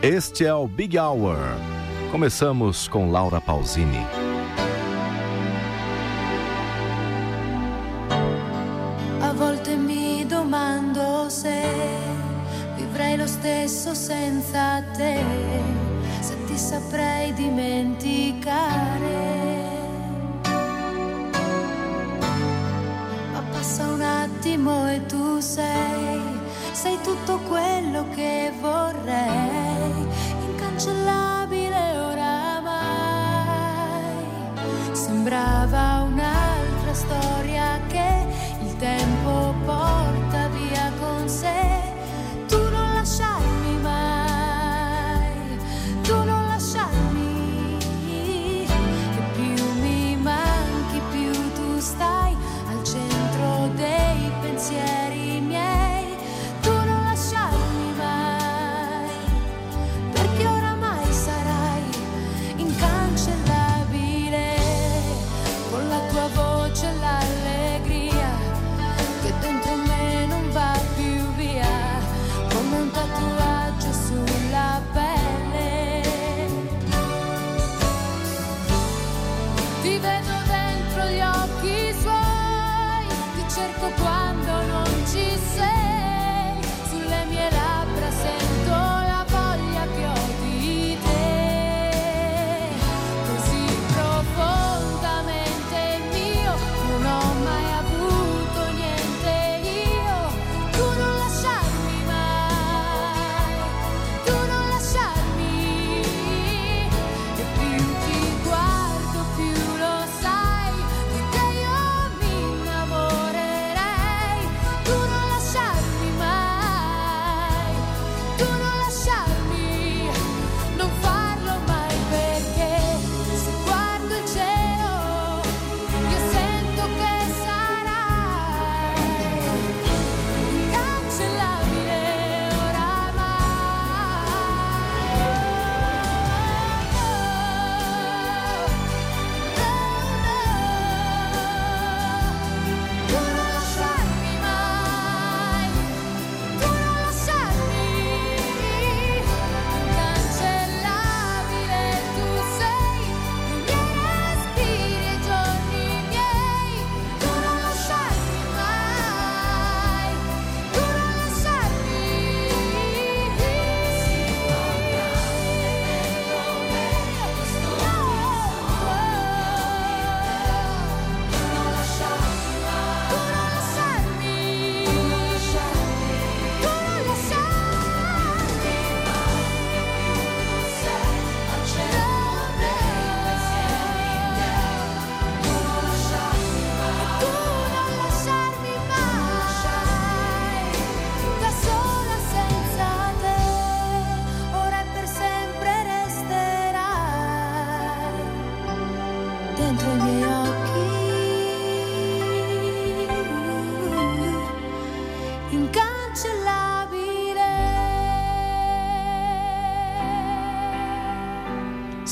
Este é o Big Hour. Começamos com Laura Pausini. A volte mi domando se vivrei lo stesso senza te, se ti saprei dimenticare. Ma passa un attimo e tu sei, sei tutto quello che vorrei, Sembrava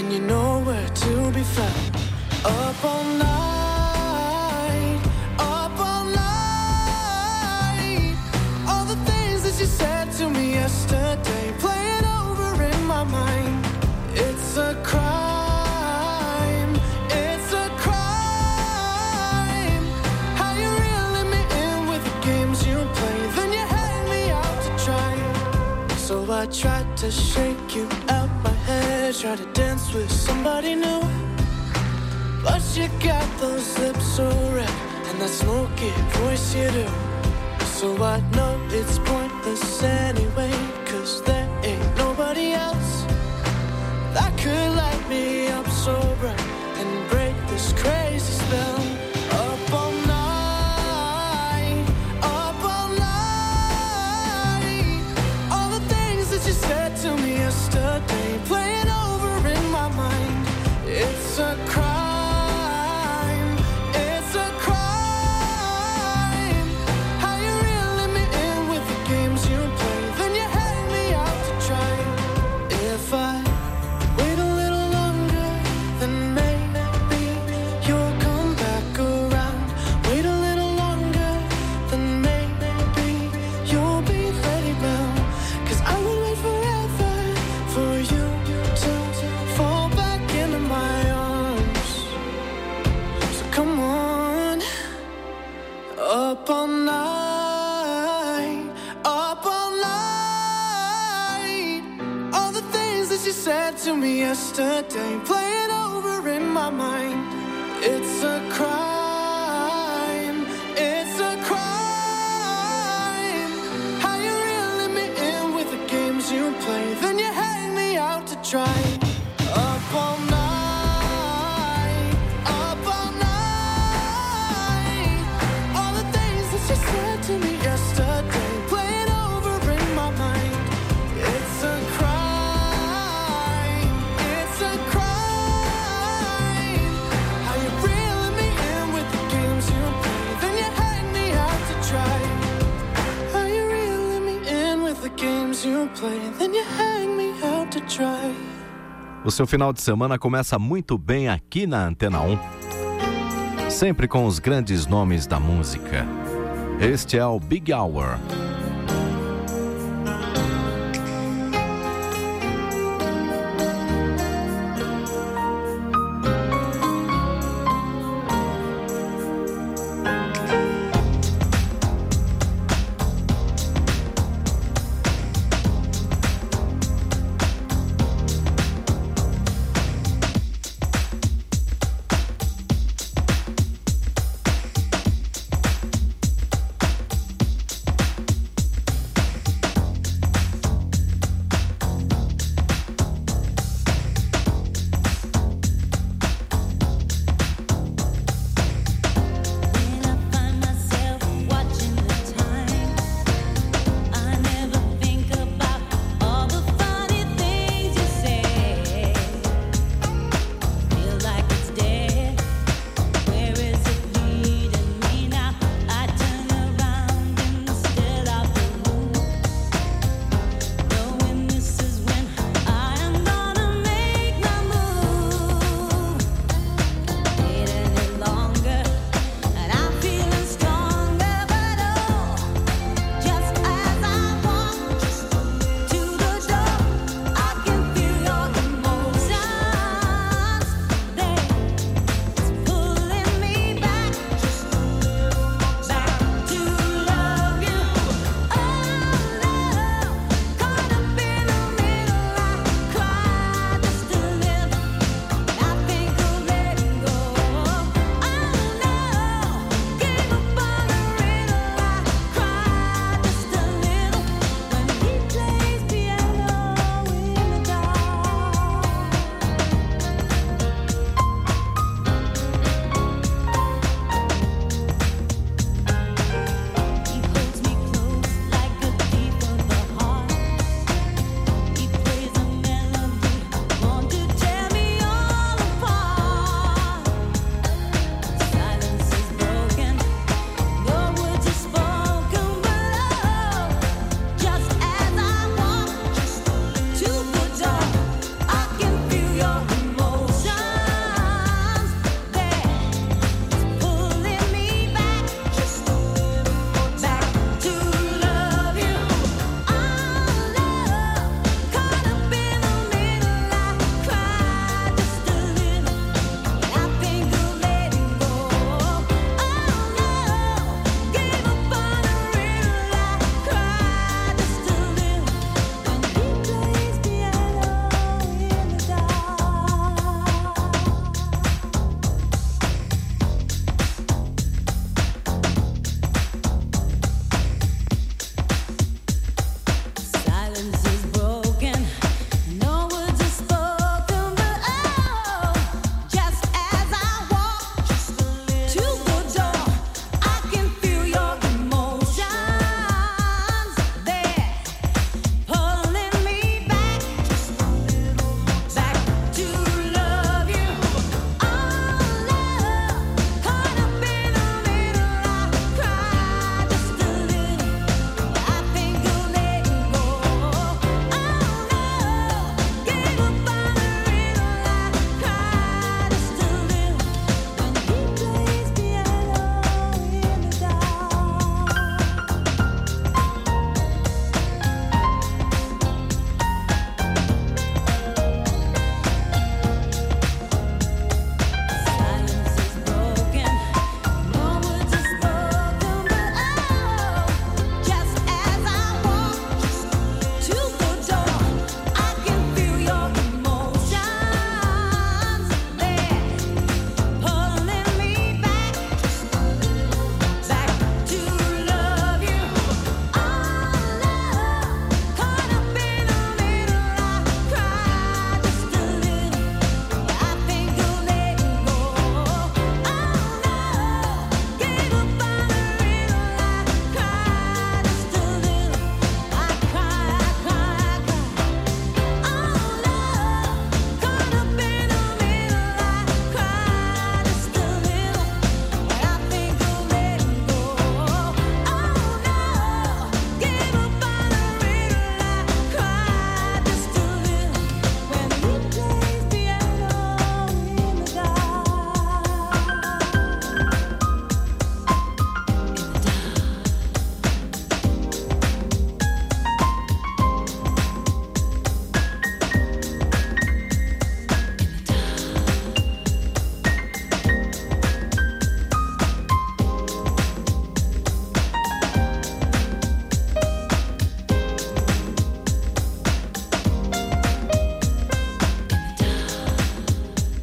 and you know where to be found. Up all night, up all night. All the things that you said to me yesterday, playing over in my mind. It's a crime, it's a crime. How you me in with the games you play, then you hang me out to dry. So I tried to shake you out try to dance with somebody new. But you got those lips so red, and that smoky voice you do. So I know it's pointless anyway, certain place O seu final de semana começa muito bem aqui na Antena 1, sempre com os grandes nomes da música. Este é o Big Hour.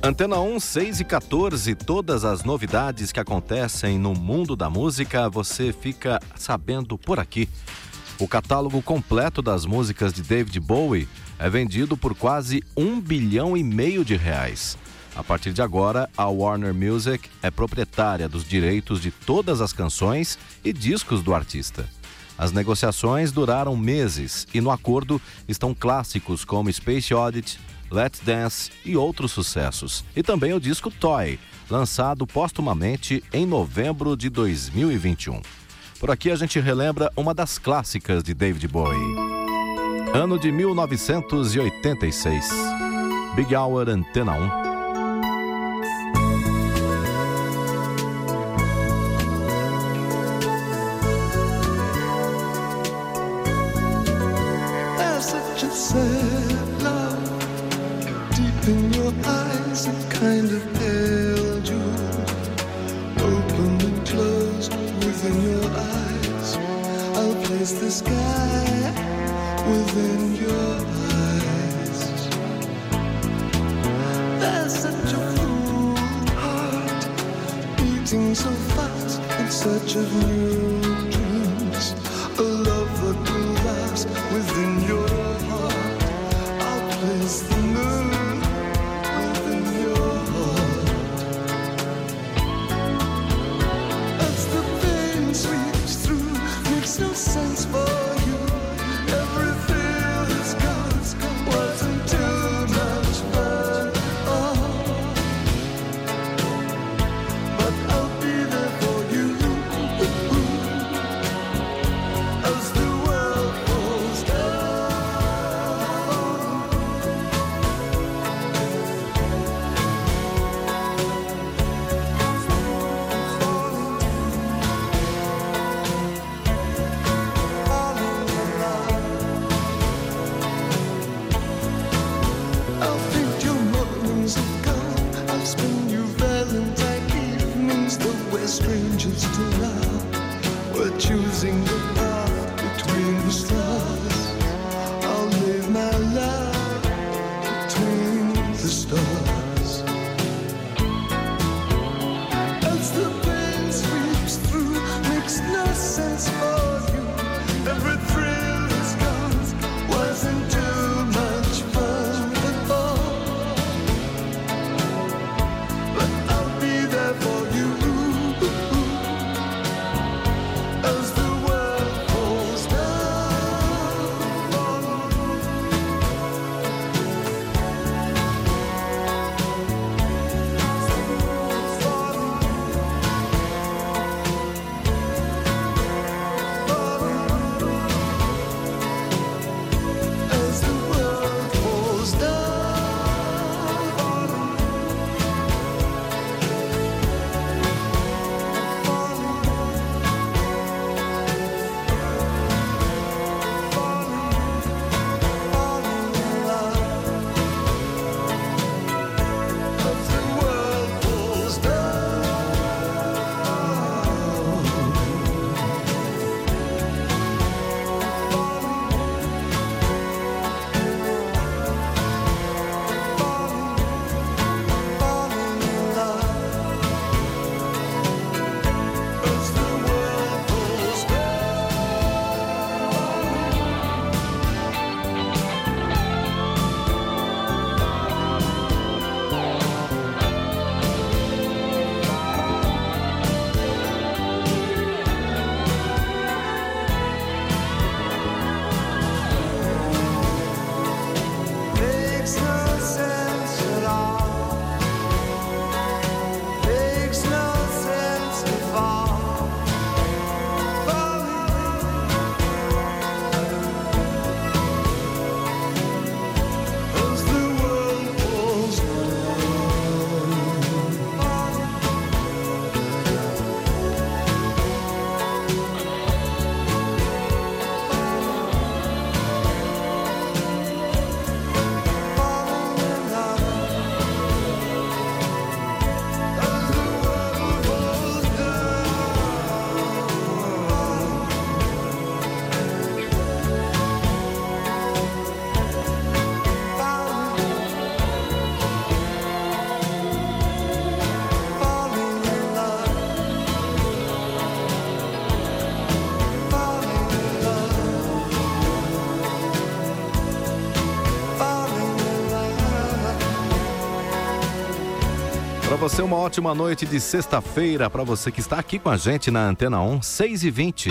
Antena 1, 6 e 14, todas as novidades que acontecem no mundo da música, você fica sabendo por aqui. O catálogo completo das músicas de David Bowie é vendido por quase um bilhão e meio de reais. A partir de agora, a Warner Music é proprietária dos direitos de todas as canções e discos do artista. As negociações duraram meses e no acordo estão clássicos como Space Oddity, Let's Dance e outros sucessos. E também o disco Toy, lançado póstumamente em novembro de 2021. Por aqui a gente relembra uma das clássicas de David Bowie. Ano de 1986. Big Hour Antena 1. There's such a sad deep your eyes, a kind of pale jewel, open and closed within your eyes. I'll place the sky within your eyes. There's such a fool heart beating so fast in search of new você uma ótima noite de sexta-feira. Para você que está aqui com a gente na Antena 1, 6 e 20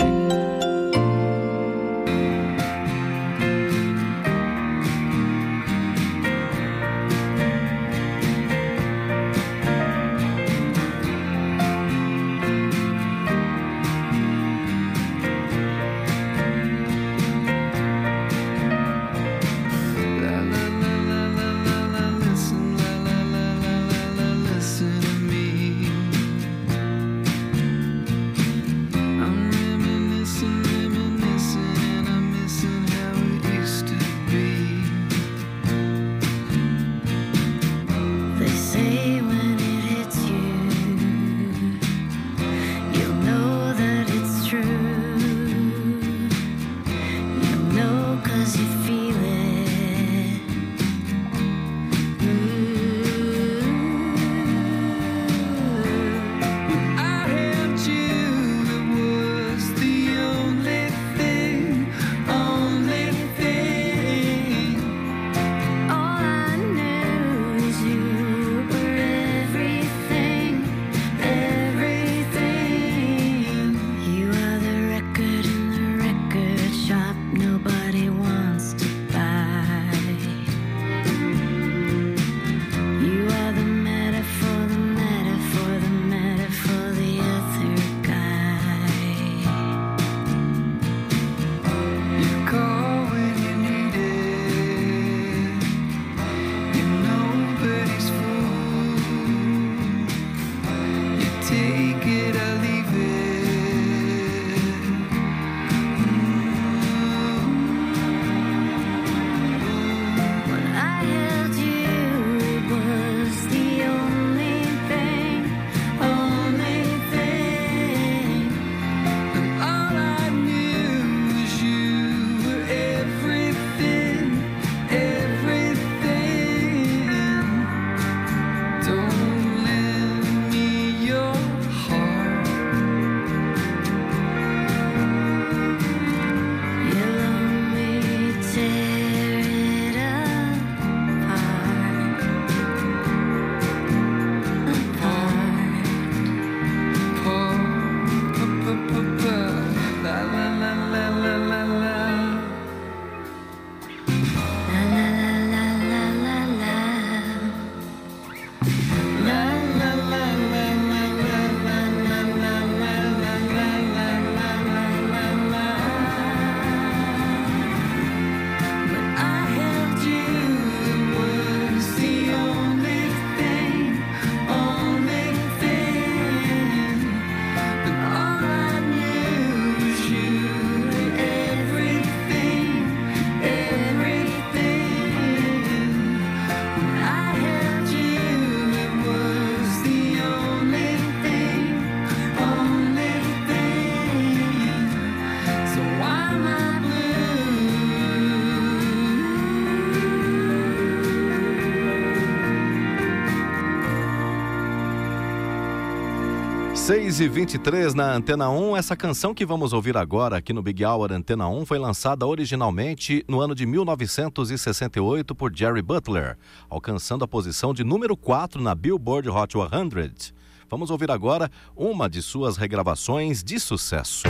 6 e 23 na Antena 1, essa canção que vamos ouvir agora aqui no Big Hour Antena 1 foi lançada originalmente no ano de 1968 por Jerry Butler, alcançando a posição de número 4 na Billboard Hot 100. Vamos ouvir agora uma de suas regravações de sucesso.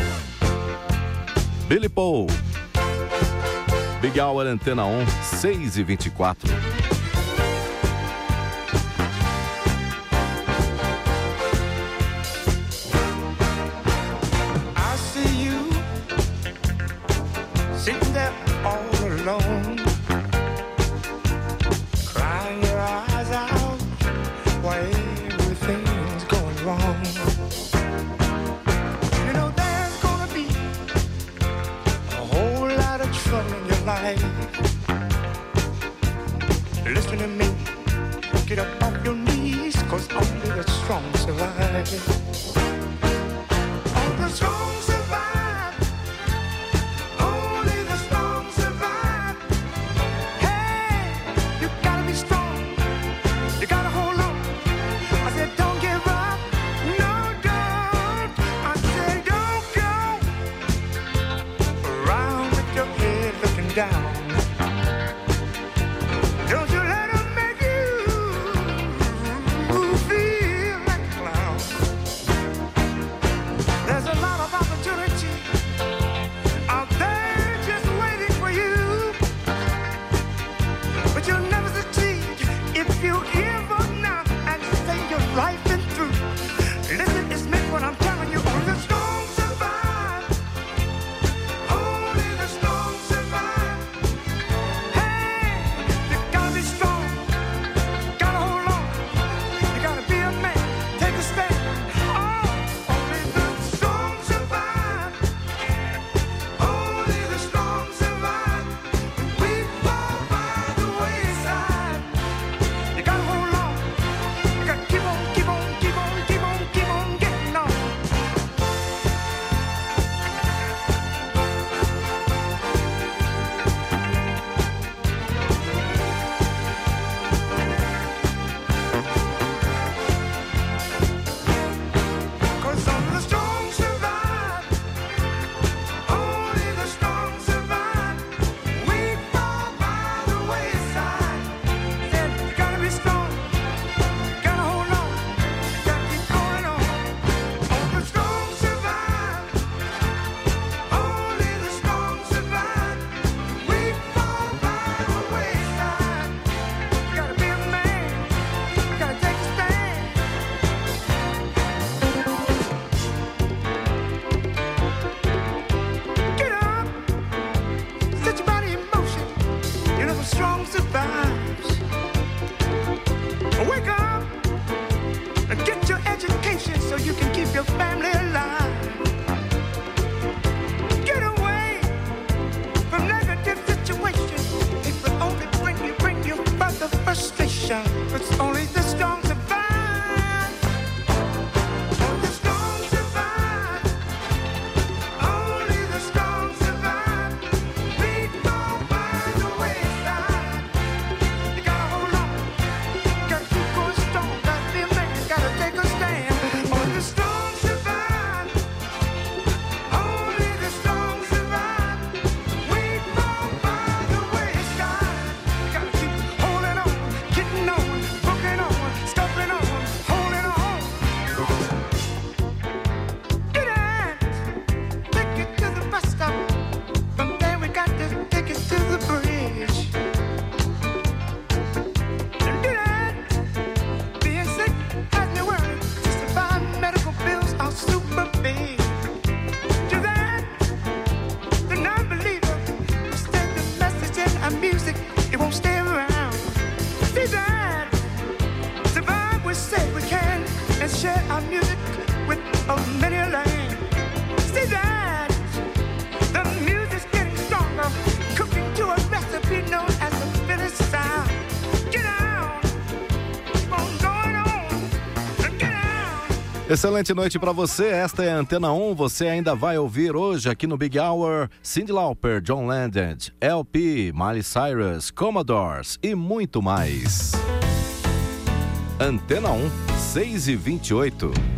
Billy Paul. Big Hour Antena 1, 6 e 24. Get up off your knees, cause only the strong survive. your family. Excelente noite para você. Esta é a Antena 1. Você ainda vai ouvir hoje aqui no Big Hour Cindy Lauper, John Landed, LP, Miley Cyrus, Commodores e muito mais. Antena 1, 6 e 28.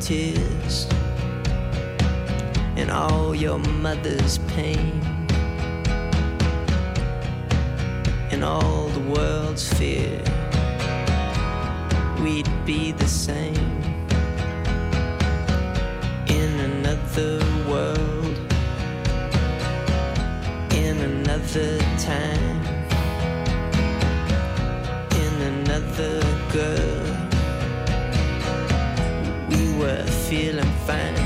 tears and all your mother's pain. feeling fine.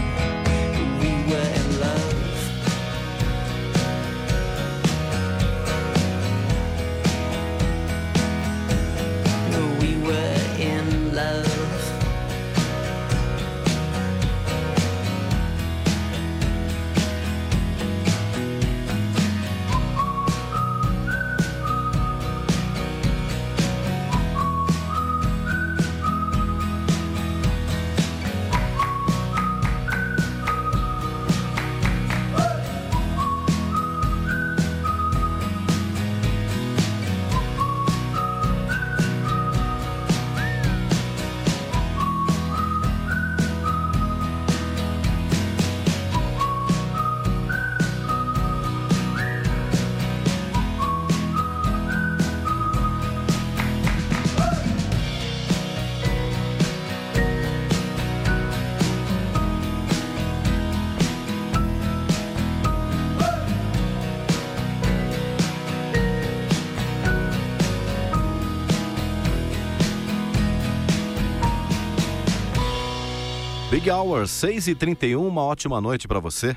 Big Hour 6 e 31 uma ótima noite para você.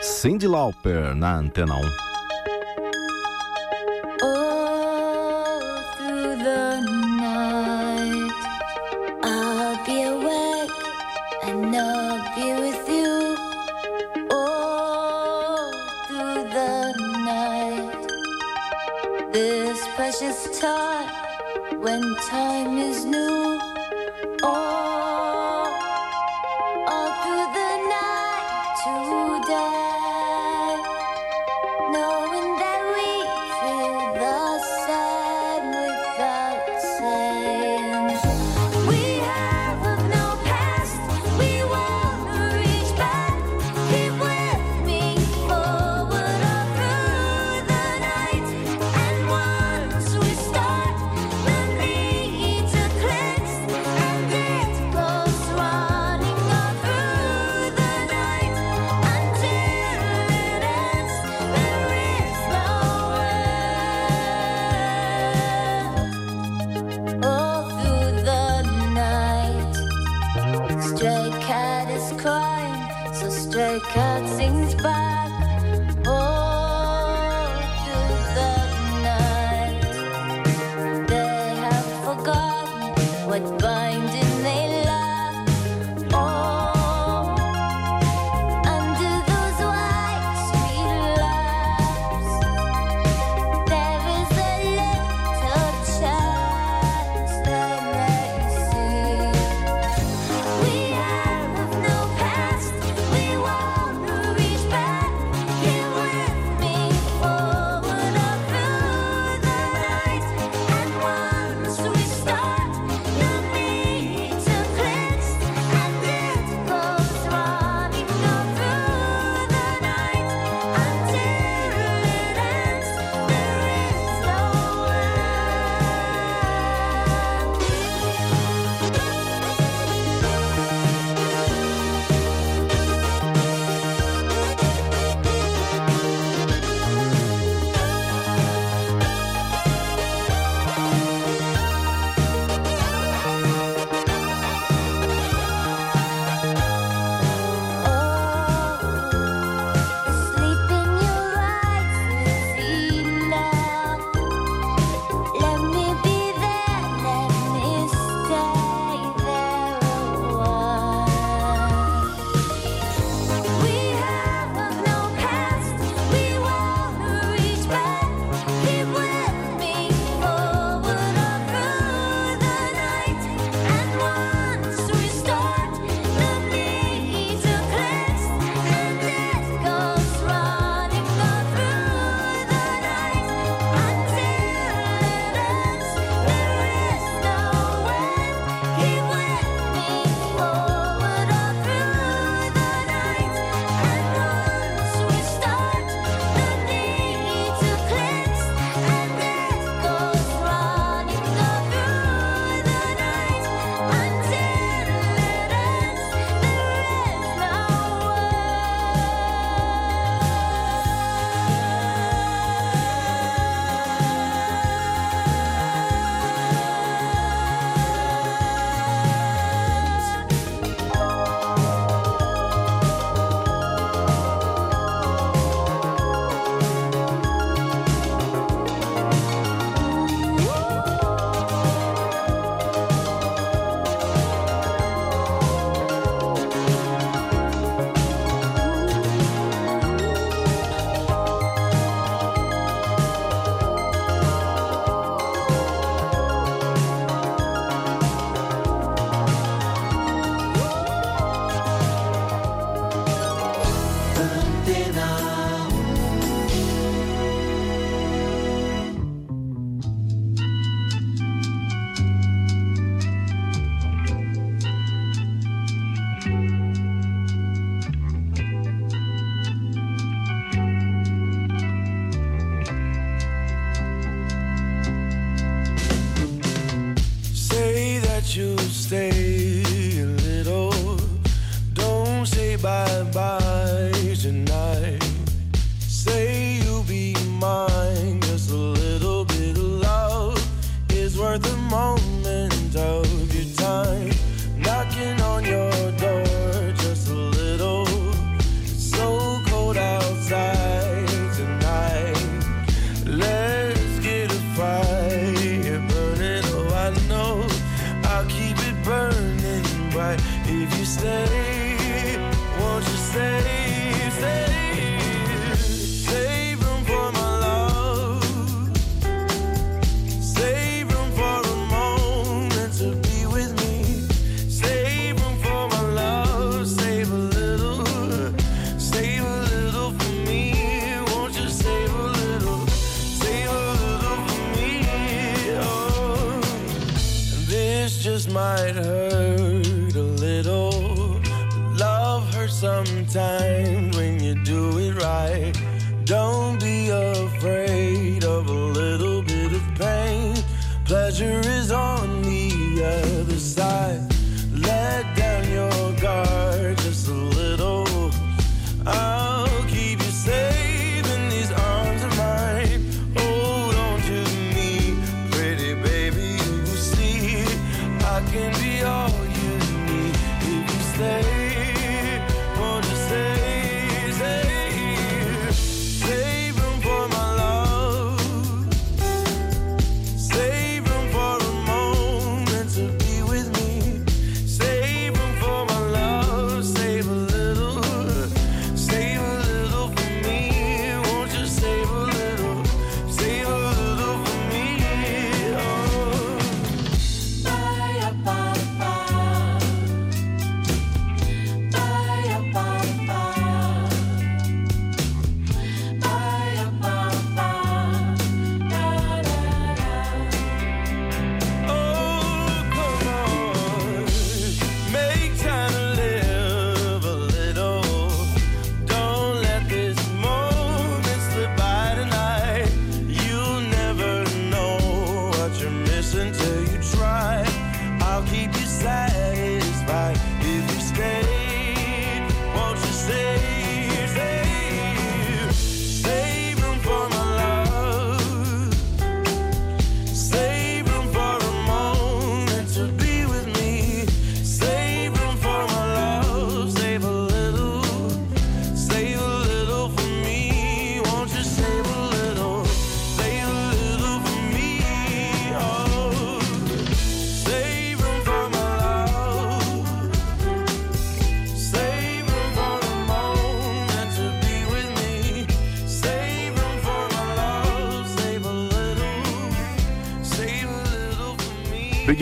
Cindy Lauper na Antena 1.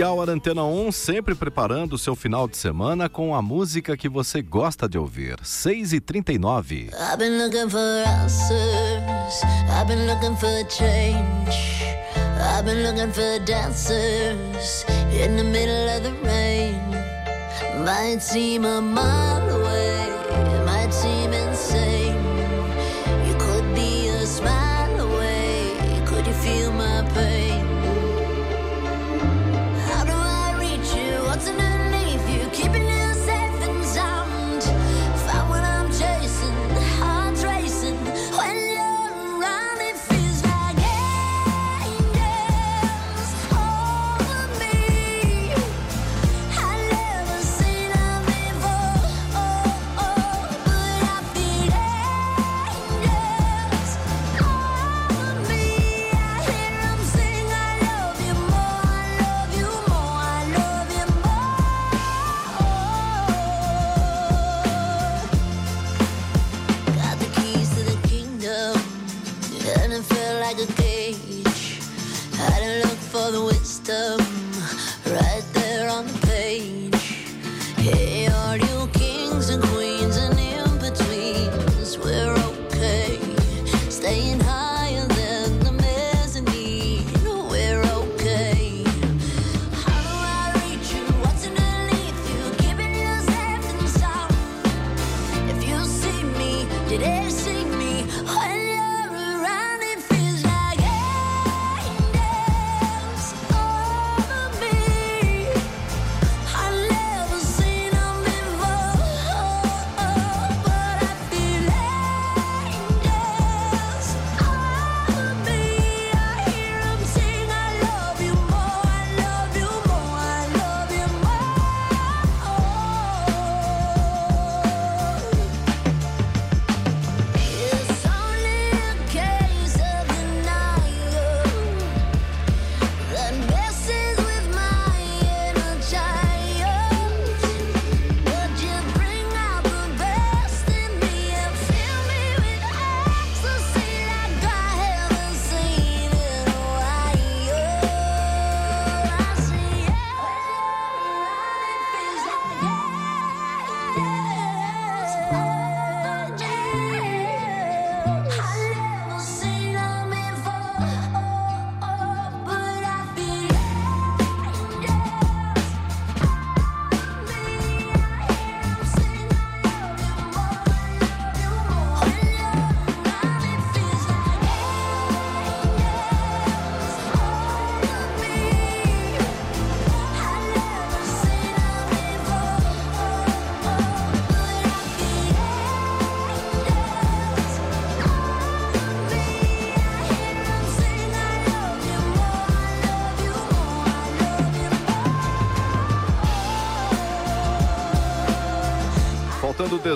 Legal a Antena 1 sempre preparando o seu final de semana com a música que você gosta de ouvir. 6 e 39 I've been looking for answers, I've been looking for change. I've been looking for dancers in the middle of the rain. Might seem a mile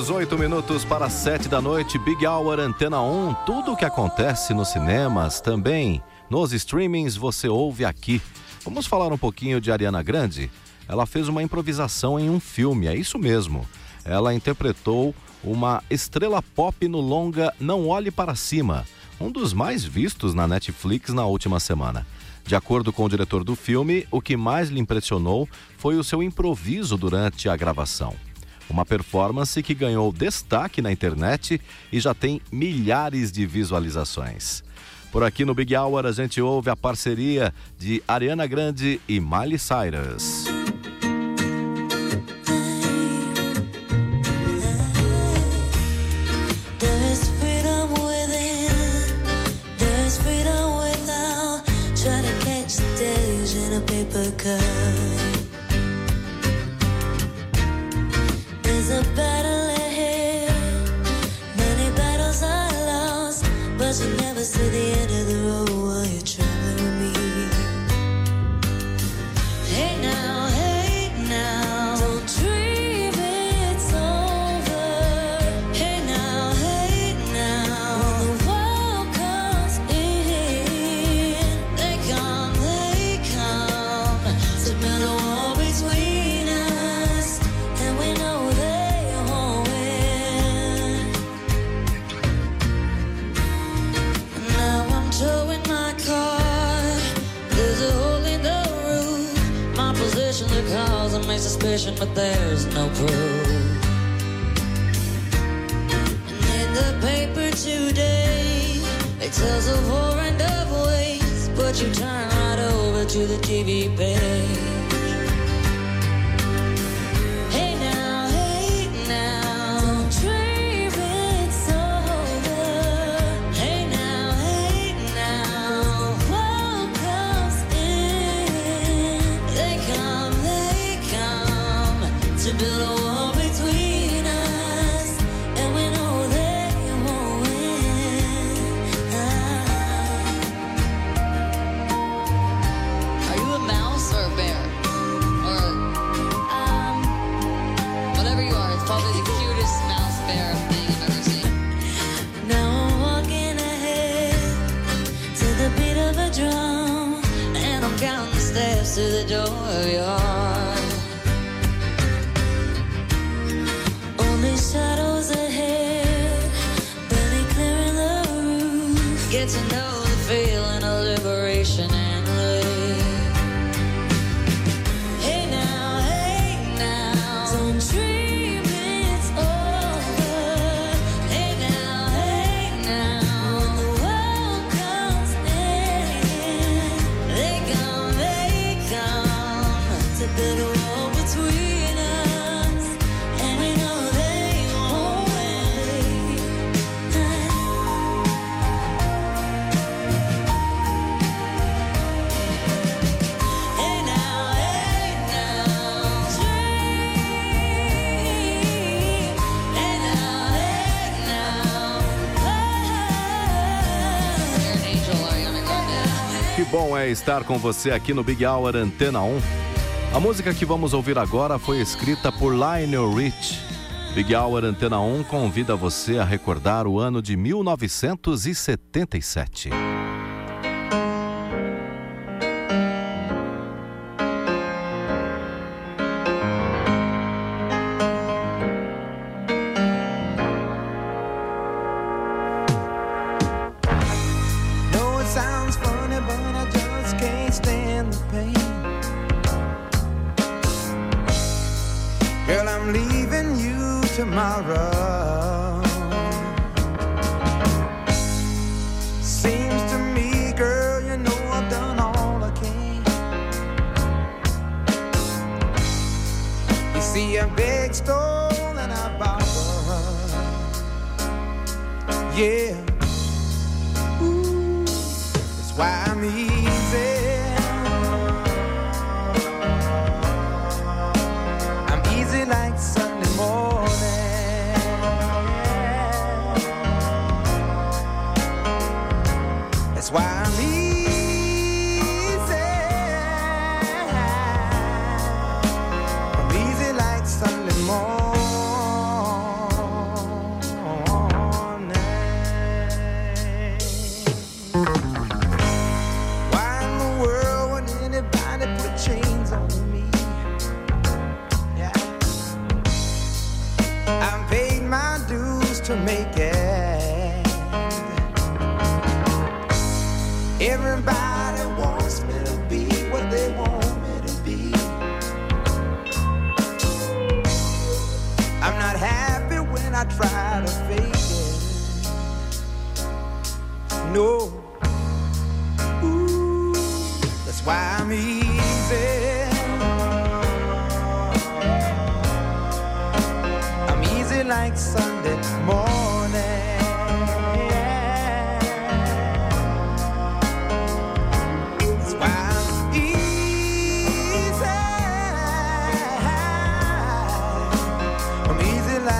18 minutos para 7 da noite, Big Hour Antena 1. Tudo o que acontece nos cinemas, também nos streamings, você ouve aqui. Vamos falar um pouquinho de Ariana Grande? Ela fez uma improvisação em um filme, é isso mesmo. Ela interpretou uma estrela pop no longa Não Olhe Para Cima, um dos mais vistos na Netflix na última semana. De acordo com o diretor do filme, o que mais lhe impressionou foi o seu improviso durante a gravação. Uma performance que ganhou destaque na internet e já tem milhares de visualizações. Por aqui no Big Hour a gente ouve a parceria de Ariana Grande e Miley Cyrus. Bom é estar com você aqui no Big Hour Antena 1. A música que vamos ouvir agora foi escrita por Lionel Rich. Big Hour Antena 1 convida você a recordar o ano de 1977. Stand the pain. Girl, I'm leaving you tomorrow. Seems to me, girl, you know I've done all I can. You see, I beg, stole, and I borrowed. Yeah.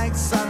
like sun.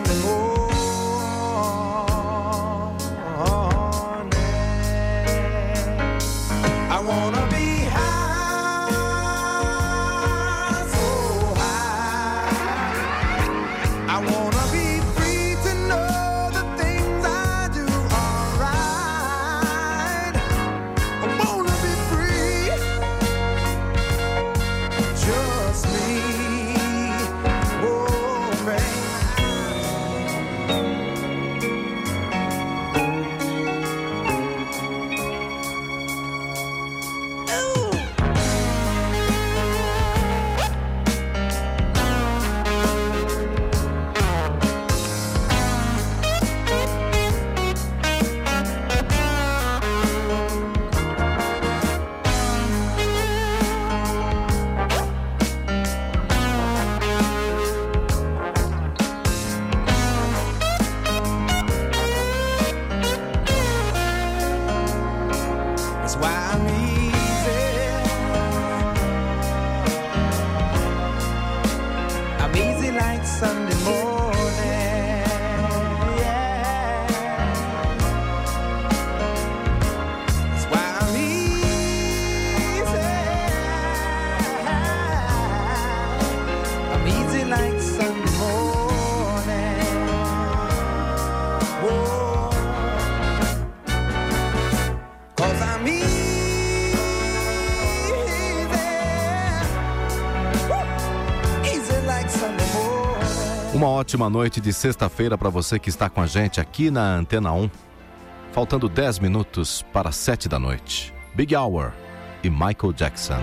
última noite de sexta-feira para você que está com a gente aqui na Antena 1. Faltando 10 minutos para 7 da noite. Big Hour e Michael Jackson.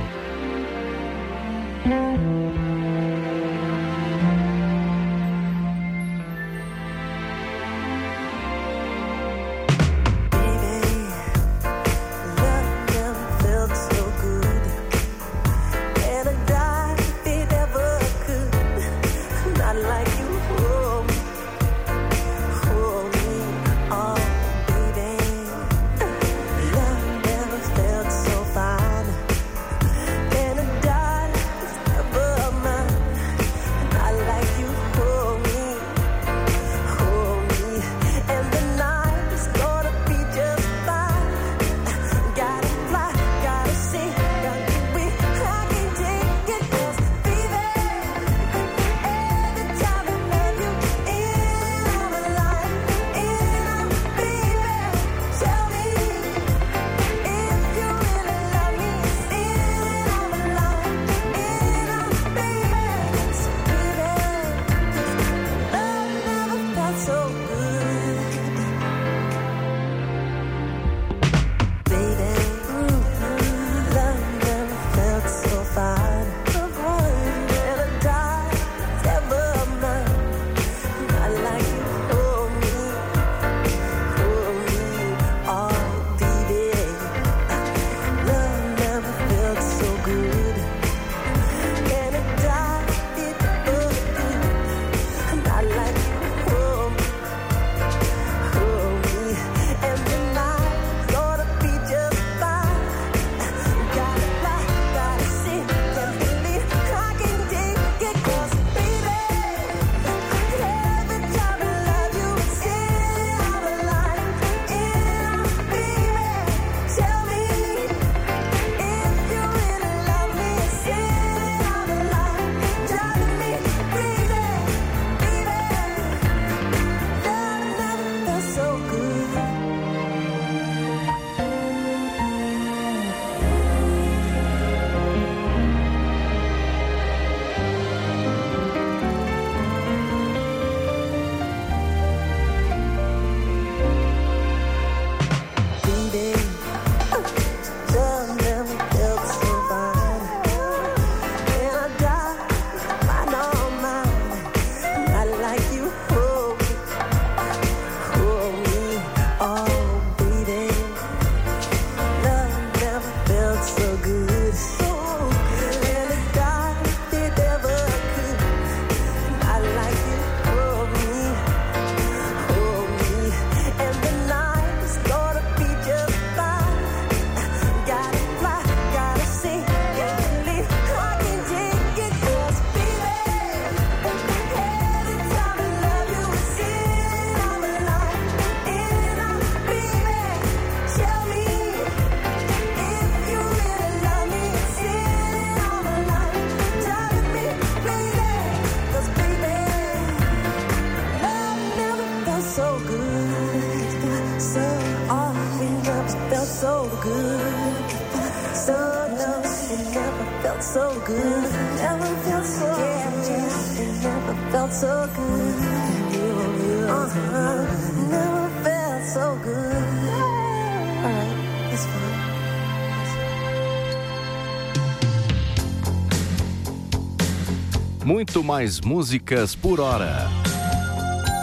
muito mais músicas por hora.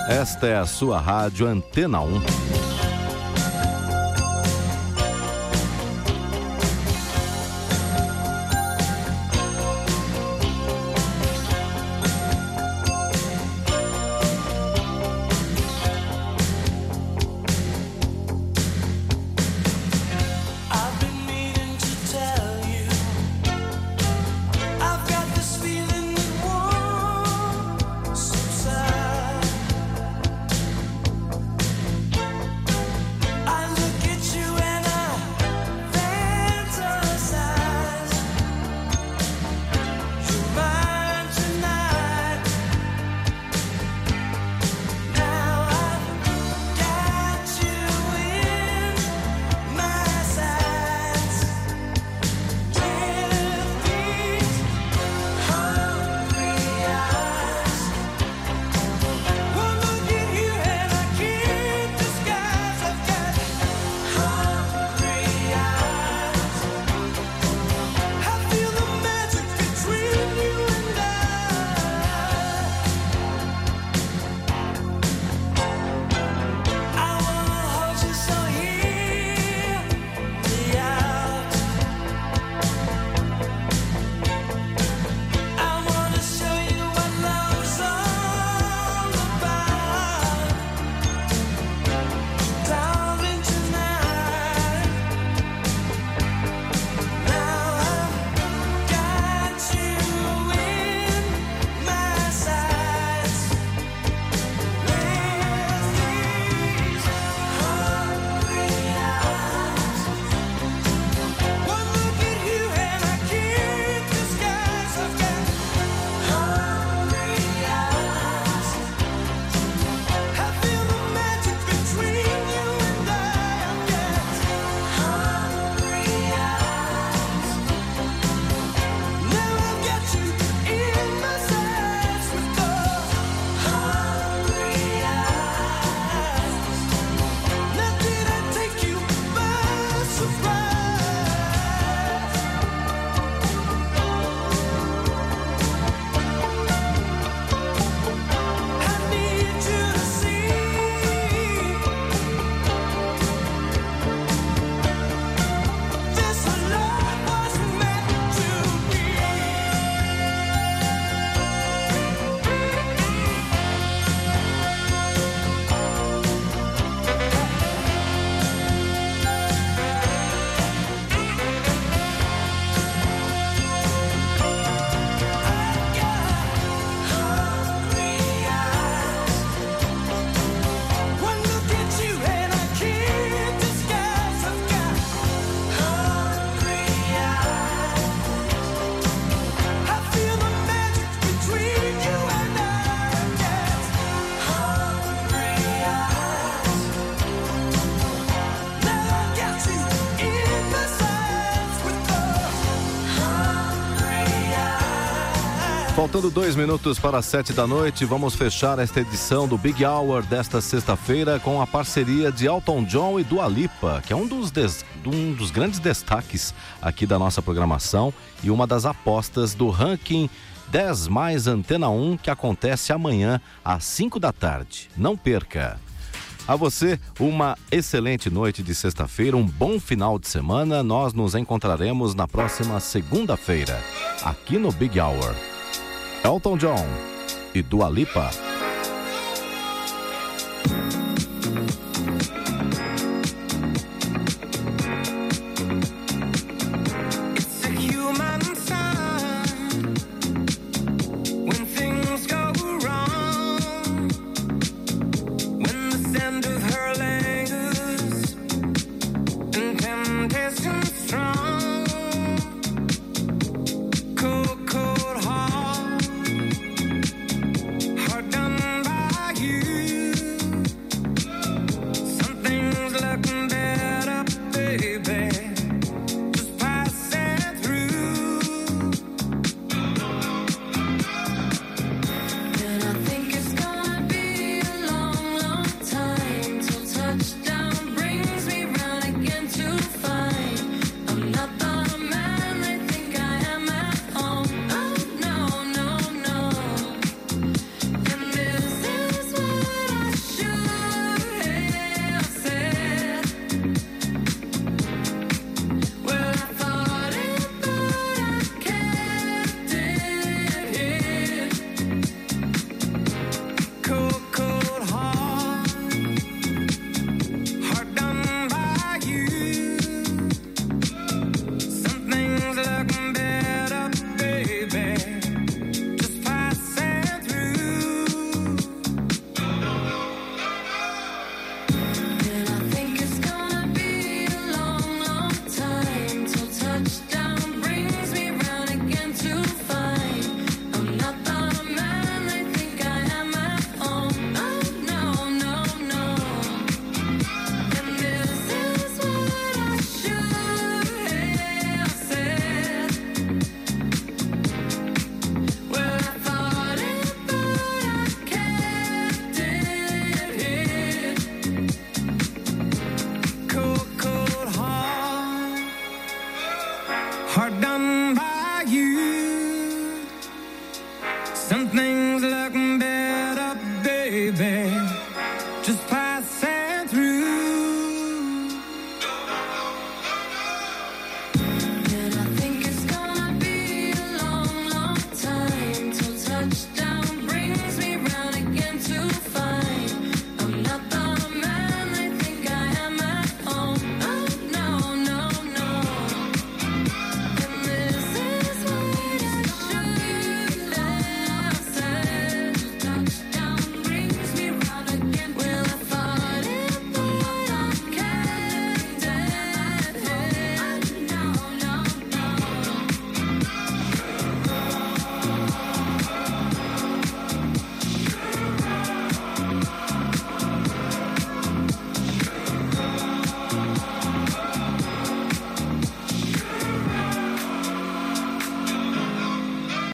Esta é a sua rádio Antena 1. Faltando dois minutos para sete da noite, vamos fechar esta edição do Big Hour desta sexta-feira com a parceria de Elton John e do Alipa, que é um dos, des... um dos grandes destaques aqui da nossa programação e uma das apostas do ranking 10 mais Antena 1 que acontece amanhã às 5 da tarde. Não perca! A você, uma excelente noite de sexta-feira, um bom final de semana. Nós nos encontraremos na próxima segunda-feira, aqui no Big Hour. Elton John e Dua Lipa.